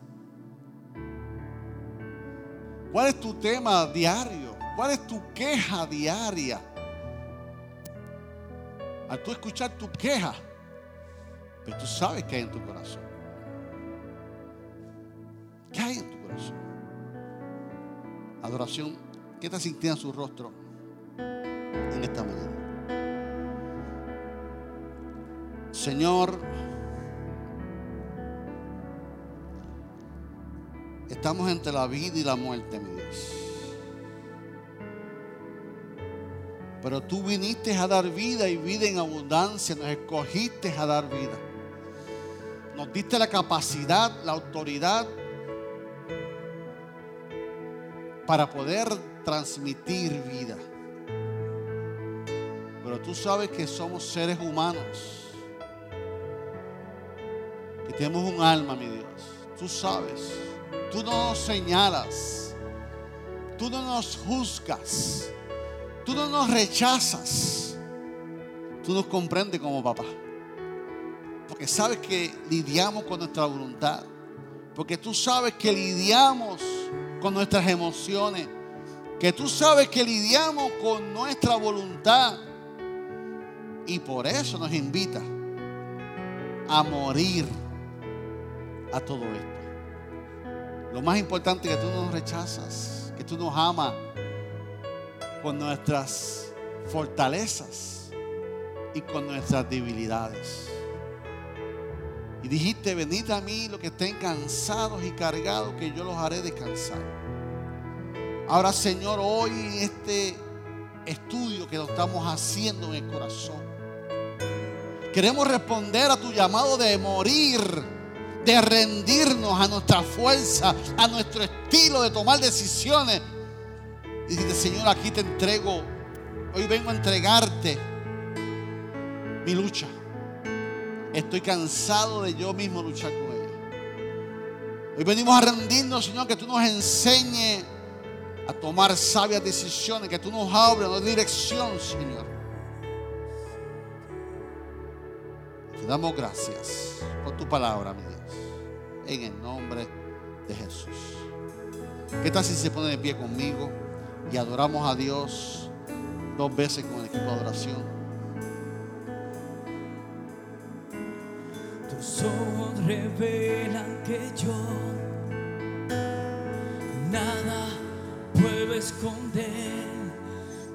¿Cuál es tu tema diario? ¿Cuál es tu queja diaria? Al tú escuchar tu queja, pues tú sabes qué hay en tu corazón. ¿Qué hay en tu corazón? Adoración, ¿qué te sintiendo en su rostro en esta mañana? Señor, estamos entre la vida y la muerte, mi Dios. Pero tú viniste a dar vida y vida en abundancia, nos escogiste a dar vida. Nos diste la capacidad, la autoridad para poder transmitir vida. Pero tú sabes que somos seres humanos, que tenemos un alma, mi Dios. Tú sabes, tú no nos señalas, tú no nos juzgas, tú no nos rechazas, tú nos comprendes como papá. Porque sabes que lidiamos con nuestra voluntad, porque tú sabes que lidiamos con nuestras emociones, que tú sabes que lidiamos con nuestra voluntad. Y por eso nos invita a morir a todo esto. Lo más importante es que tú nos rechazas, que tú nos amas con nuestras fortalezas y con nuestras debilidades. Y dijiste, venid a mí los que estén cansados y cargados, que yo los haré descansar. Ahora, Señor, hoy este estudio que lo estamos haciendo en el corazón, queremos responder a tu llamado de morir, de rendirnos a nuestra fuerza, a nuestro estilo de tomar decisiones. Y dijiste, Señor, aquí te entrego, hoy vengo a entregarte mi lucha. Estoy cansado de yo mismo luchar con ella. Hoy venimos a rendirnos, Señor, que tú nos enseñes a tomar sabias decisiones, que tú nos abres la dirección, Señor. Damos gracias por tu palabra, mi Dios. En el nombre de Jesús. ¿Qué tal si se pone de pie conmigo y adoramos a Dios dos veces con el equipo de adoración? Tus ojos revelan que yo nada puedo esconder,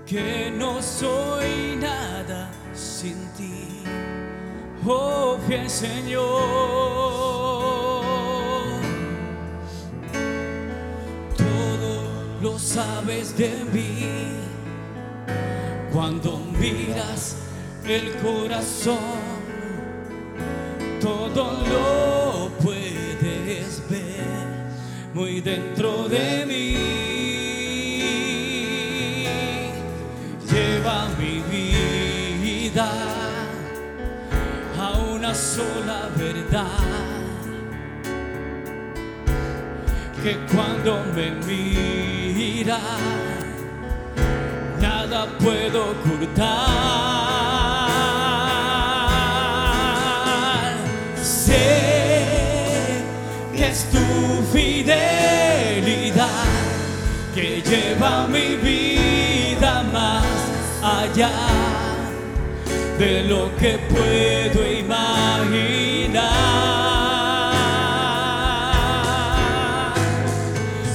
que no soy nada sin ti, oh fiel Señor. Todo lo sabes de mí cuando miras el corazón todo lo puedes ver muy dentro de mí. Sola verdad. Que cuando me mira, nada puedo ocultar. Sé que es tu fidelidad que lleva mi vida más allá de lo que puedo imaginar.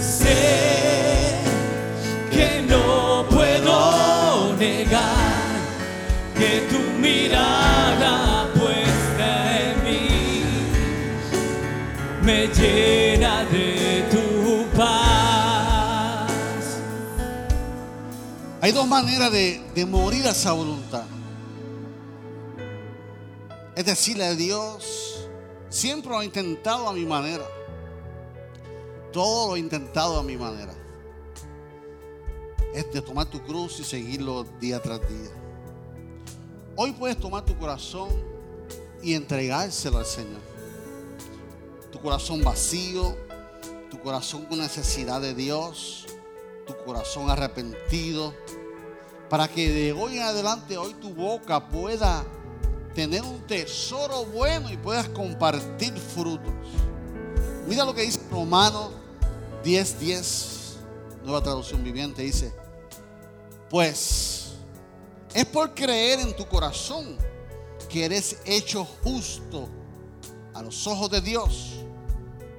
Sé que no puedo negar que tu mirada puesta en mí me llena de tu paz. Hay dos maneras de, morir a esa voluntad. Es decirle a Dios, siempre lo he intentado a mi manera. Todo lo he intentado a mi manera. Es de tomar tu cruz y seguirlo día tras día. Hoy puedes tomar tu corazón y entregárselo al Señor. Tu corazón vacío, tu corazón con necesidad de Dios, tu corazón arrepentido, para que de hoy en adelante, hoy tu boca pueda tener un tesoro bueno y puedas compartir frutos. Mira lo que dice Romano 10:10, 10, nueva traducción viviente, dice, pues es por creer en tu corazón que eres hecho justo a los ojos de Dios.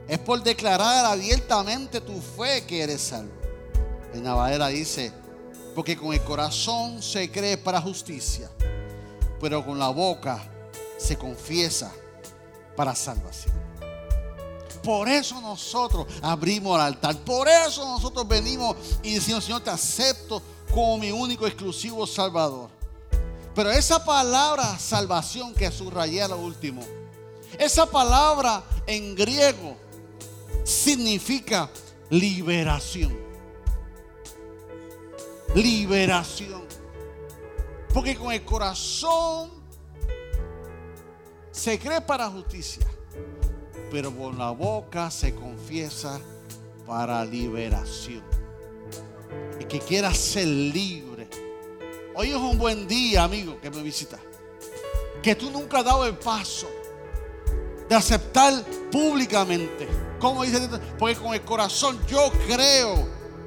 Es por declarar abiertamente tu fe que eres salvo. En Navadera dice, porque con el corazón se cree para justicia, pero con la boca se confiesa para salvación. Por eso nosotros abrimos el altar. Por eso nosotros venimos y decimos, Señor, te acepto como mi único exclusivo Salvador. Pero esa palabra salvación que subrayé a lo último, esa palabra en griego significa liberación. Liberación. Porque con el corazón se cree para justicia, pero con la boca se confiesa para liberación. Y que quiera ser libre. Hoy es un buen día, amigo, que me visita. Que tú nunca has dado el paso de aceptar públicamente. Como dice, porque con el corazón yo creo,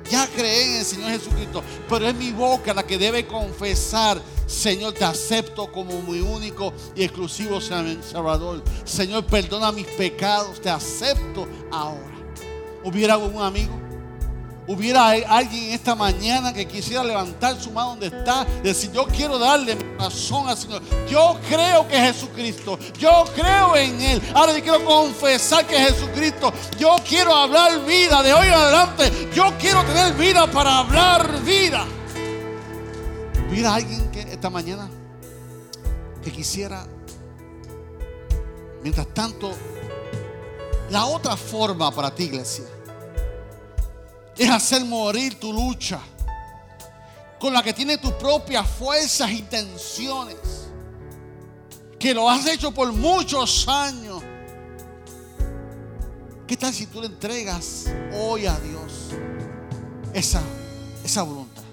ya creé en el Señor Jesucristo, pero es mi boca la que debe confesar, Señor, te acepto como mi único y exclusivo Salvador. Señor, perdona mis pecados, te acepto ahora. ¿Hubiera un amigo? Hubiera alguien esta mañana que quisiera levantar su mano donde está, decir, yo quiero darle mi corazón al Señor. Yo creo que es Jesucristo. Yo creo en Él. Ahora yo quiero confesar que es Jesucristo. Yo quiero hablar vida de hoy en adelante. Yo quiero tener vida para hablar vida. ¿Hubiera alguien que esta mañana que quisiera, mientras tanto, la otra forma para ti, iglesia? Es hacer morir tu lucha con la que tiene tus propias fuerzas y tensiones, que lo has hecho por muchos años. ¿Qué tal si tú le entregas hoy a Dios esa, esa voluntad?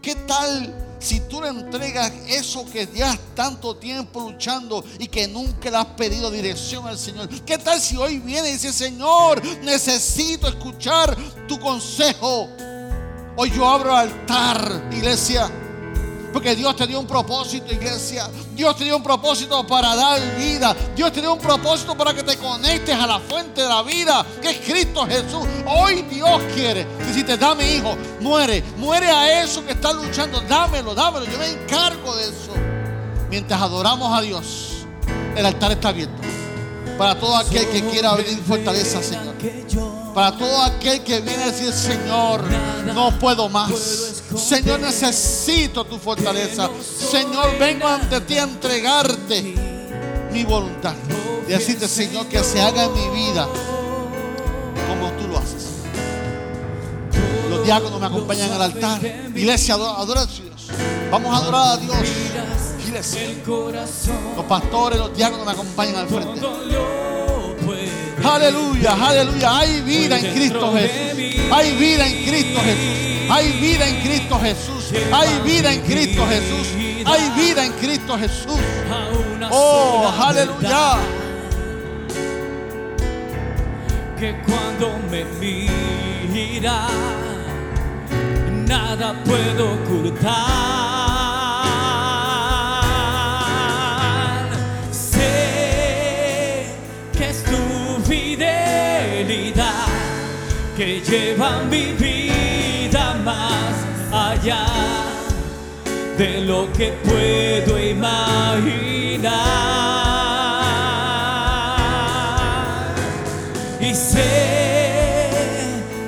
¿Qué tal si tú le entregas eso que ya tanto tiempo luchando y que nunca le has pedido dirección al Señor? ¿Qué tal si hoy viene y dice, Señor, necesito escuchar tu consejo? Hoy yo abro altar, iglesia porque Dios te dio un propósito, iglesia. Dios te dio un propósito para dar vida. Dios te dio un propósito para que te conectes a la fuente de la vida, que es Cristo Jesús. Hoy Dios quiere si te da mi hijo, muere. Muere a eso que está luchando. Dámelo, dámelo. Yo me encargo de eso. Mientras adoramos a Dios, el altar está abierto. Para todo aquel que quiera venir fortaleza, Señor. Para todo aquel que viene a decir, Señor, no puedo más. Señor, necesito tu fortaleza. Señor, vengo ante ti a entregarte mi voluntad. Y decirte, Señor, que se haga en mi vida como tú lo haces. Los diáconos me acompañan al altar. Iglesia, adora a Dios. Vamos a adorar a Dios. Iglesia. Los pastores, los diáconos me acompañan al frente. Aleluya, aleluya. Hay vida en Cristo Jesús. Hay vida en Cristo Jesús. Hay vida en Cristo Jesús. Hay vida en Cristo Jesús. Hay vida en Cristo Jesús. Oh, aleluya. Que cuando me mira, nada puedo ocultar. Que llevan mi vida más allá de lo que puedo imaginar. Y sé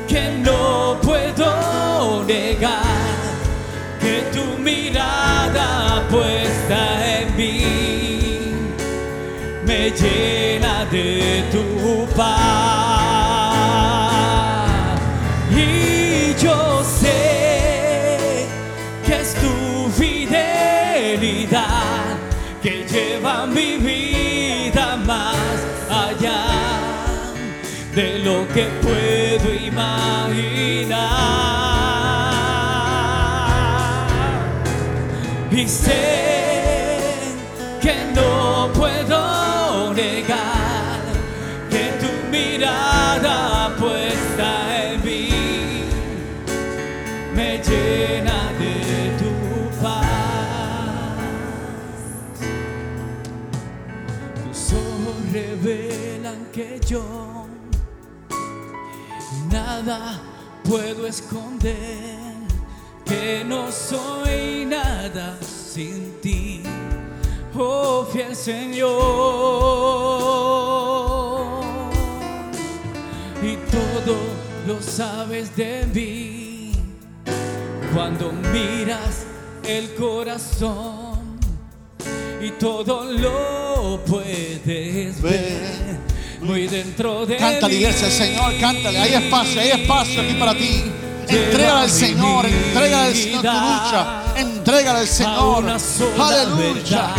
que no puedo negar que tu mirada puesta en mí me llena de tu que puedo imaginar. y sé que no puedo negar que tu mirada puesta en mí me llena de tu paz. Tus ojos revelan que yo nada puedo esconder, que no soy nada sin ti, oh fiel Señor. Y todo lo sabes de mí cuando miras el corazón y todo lo puedes ver muy dentro de mí. iglesia, Señor, cántale. Hay espacio, hay espacio aquí para ti. Entrégale al Señor, entrégale al Señor tu lucha. Entrégale al Señor. Aleluya.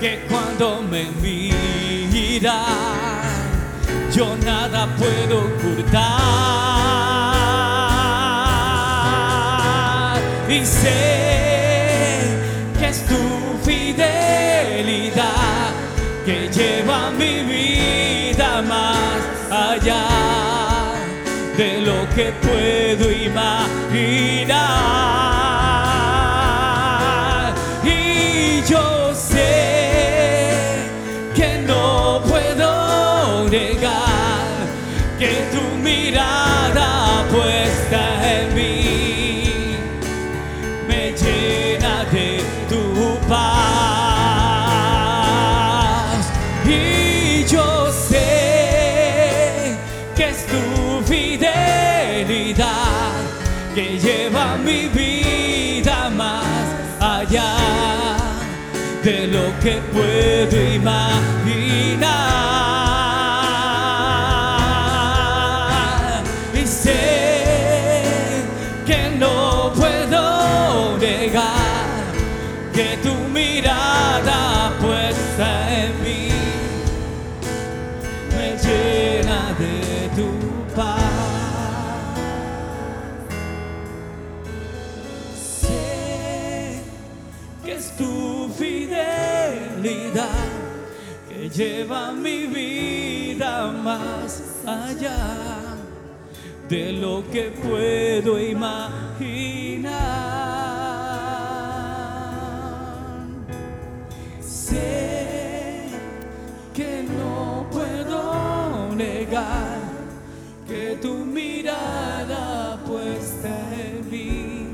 Que cuando me mira, yo nada puedo ocultar. Y sé que es tu fidelidad que lleva mi vida más allá de lo que puedo imaginar. Que puedo imaginar. Y sé que no puedo negar que tu lleva mi vida más allá de lo que puedo imaginar. Sé que no puedo negar que tu mirada puesta en mí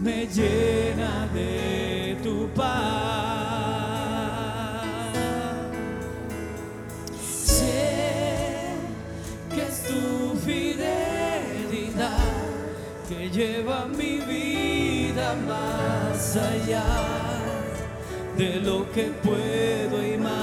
me llena de tu paz. Que lleva mi vida más allá de lo que puedo imaginar.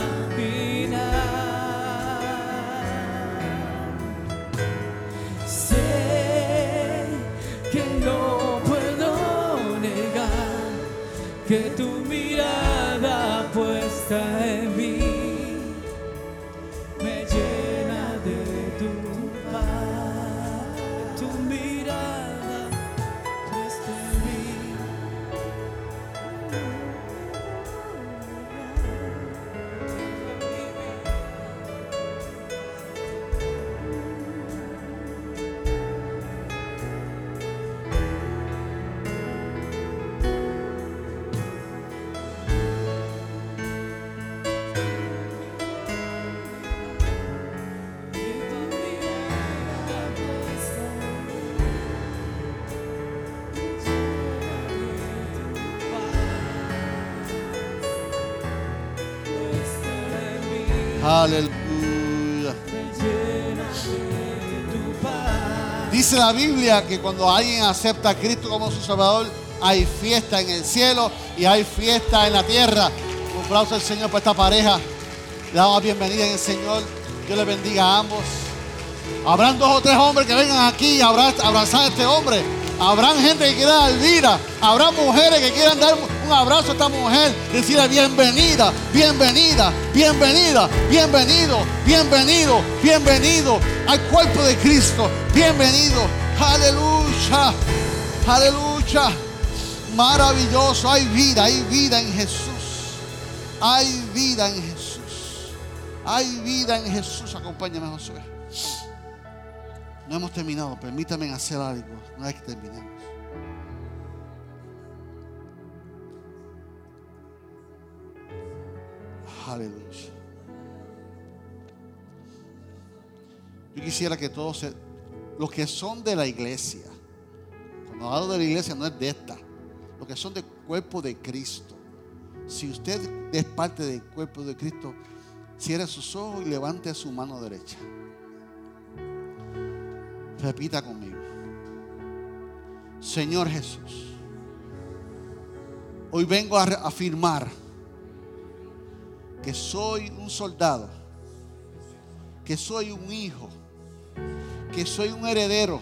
Aleluya. Dice la Biblia que cuando alguien acepta a Cristo como su Salvador, hay fiesta en el cielo y hay fiesta en la tierra. Un aplauso al Señor por esta pareja. Le damos la bienvenida en el Señor. Dios le bendiga a ambos. Habrán dos o tres hombres que vengan aquí a abra- a abrazar a este hombre. Habrán gente que quiera dar vida. Habrá mujeres que quieran dar un abrazo a esta mujer. Decirle bienvenida, bienvenida, bienvenida, bienvenido, bienvenido, bienvenido al cuerpo de Cristo. Bienvenido. Aleluya. Aleluya. Maravilloso. Hay vida, hay vida en Jesús. Hay vida en Jesús. Hay vida en Jesús. Acompáñame, Josué. No hemos terminado. Permítame hacer algo. Una vez que terminemos. Aleluya. Yo quisiera que todos, se- los que son de la iglesia, cuando hablo de la iglesia no es de esta, los que son del cuerpo de Cristo. Si usted es parte del cuerpo de Cristo, cierre sus ojos y levante su mano derecha. Repita conmigo. Señor Jesús, hoy vengo a afirmar que soy un soldado, que soy un hijo, que soy un heredero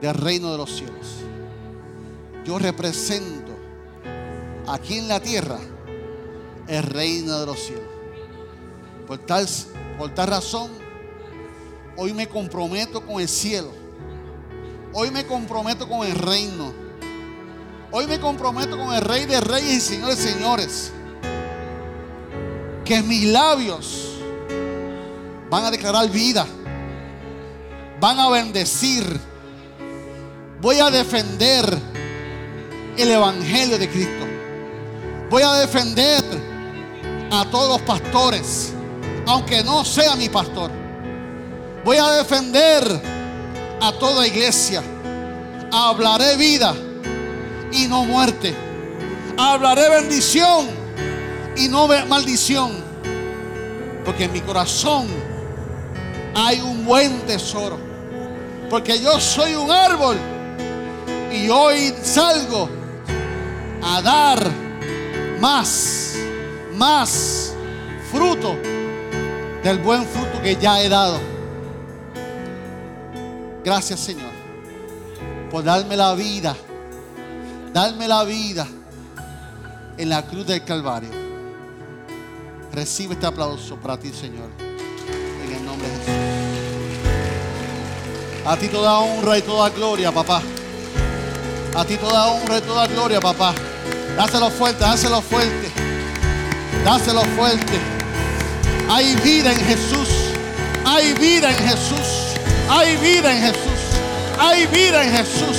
del reino de los cielos. Yo represento aquí en la tierra el reino de los cielos. Por tal, por tal razón, hoy me comprometo con el cielo. Hoy me comprometo con el reino. Hoy me comprometo con el rey de reyes y señores señores. Que mis labios van a declarar vida. Van a bendecir. Voy a defender el Evangelio de Cristo. Voy a defender a todos los pastores, aunque no sea mi pastor. Voy a defender a toda iglesia. Hablaré vida y no muerte. Hablaré bendición y no maldición. Porque en mi corazón hay un buen tesoro. Porque yo soy un árbol y hoy salgo a dar más, más fruto del buen fruto que ya he dado. Gracias Señor por darme la vida, darme la vida en la cruz del Calvario. Recibe este aplauso para ti Señor, en el nombre de Jesús. A ti toda honra y toda gloria, papá. A ti toda honra y toda gloria, papá. Dáselo fuerte, dáselo fuerte. Dáselo fuerte. Hay vida en Jesús. Hay vida en Jesús. Hay vida en Jesús. Hay vida en Jesús.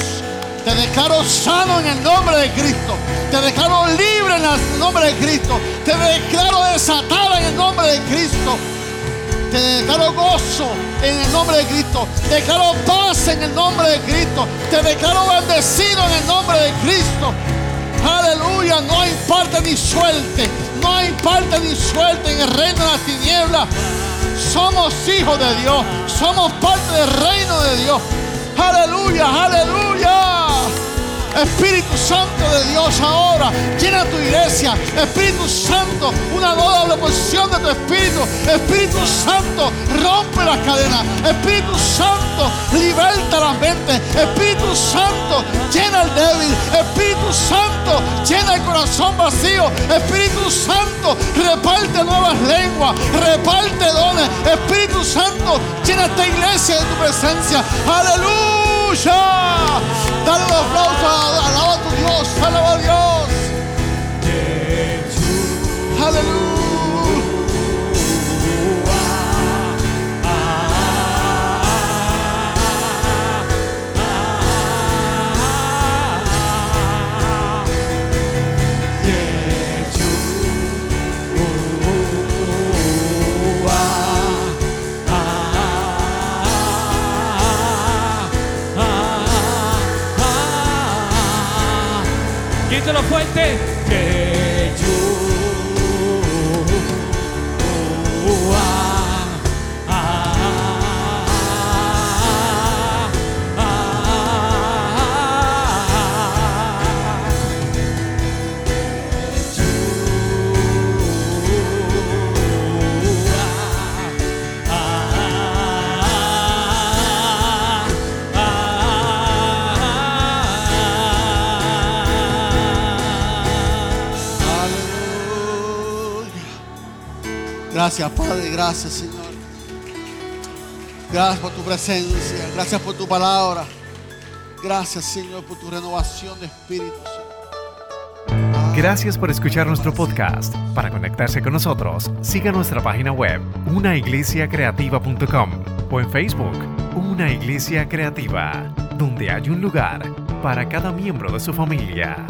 Te declaro sano en el nombre de Cristo. Te declaro libre en el nombre de Cristo. Te declaro desatada en el nombre de Cristo. Te declaro gozo en el nombre de Cristo. Te declaro paz en el nombre de Cristo. Te declaro bendecido en el nombre de Cristo. Aleluya. No hay parte ni suerte. No hay parte ni suerte en el reino de las tinieblas. Somos hijos de Dios. Somos parte del reino de Dios. Aleluya. Aleluya. Espíritu Santo de Dios ahora, llena tu iglesia. Espíritu Santo, una doble porción de tu Espíritu. Espíritu Santo, rompe las cadenas. Espíritu Santo, liberta la mente. Espíritu Santo, llena el débil. Espíritu Santo, llena el corazón vacío. Espíritu Santo, reparte nuevas lenguas. Reparte dones. Espíritu Santo, llena esta iglesia de tu presencia. Aleluya. Dale un aplauso. Alaba a tu Dios. Alaba a Dios. Aleluya. Grítalo fuerte. Que Gracias, Padre. Gracias, Señor. Gracias por tu presencia. Gracias por tu palabra. Gracias, Señor, por tu renovación de espíritu. Gracias por escuchar nuestro podcast. Para conectarse con nosotros, siga nuestra página web, unaiglesiacreativa.com o en Facebook, Una Iglesia Creativa, donde hay un lugar para cada miembro de su familia.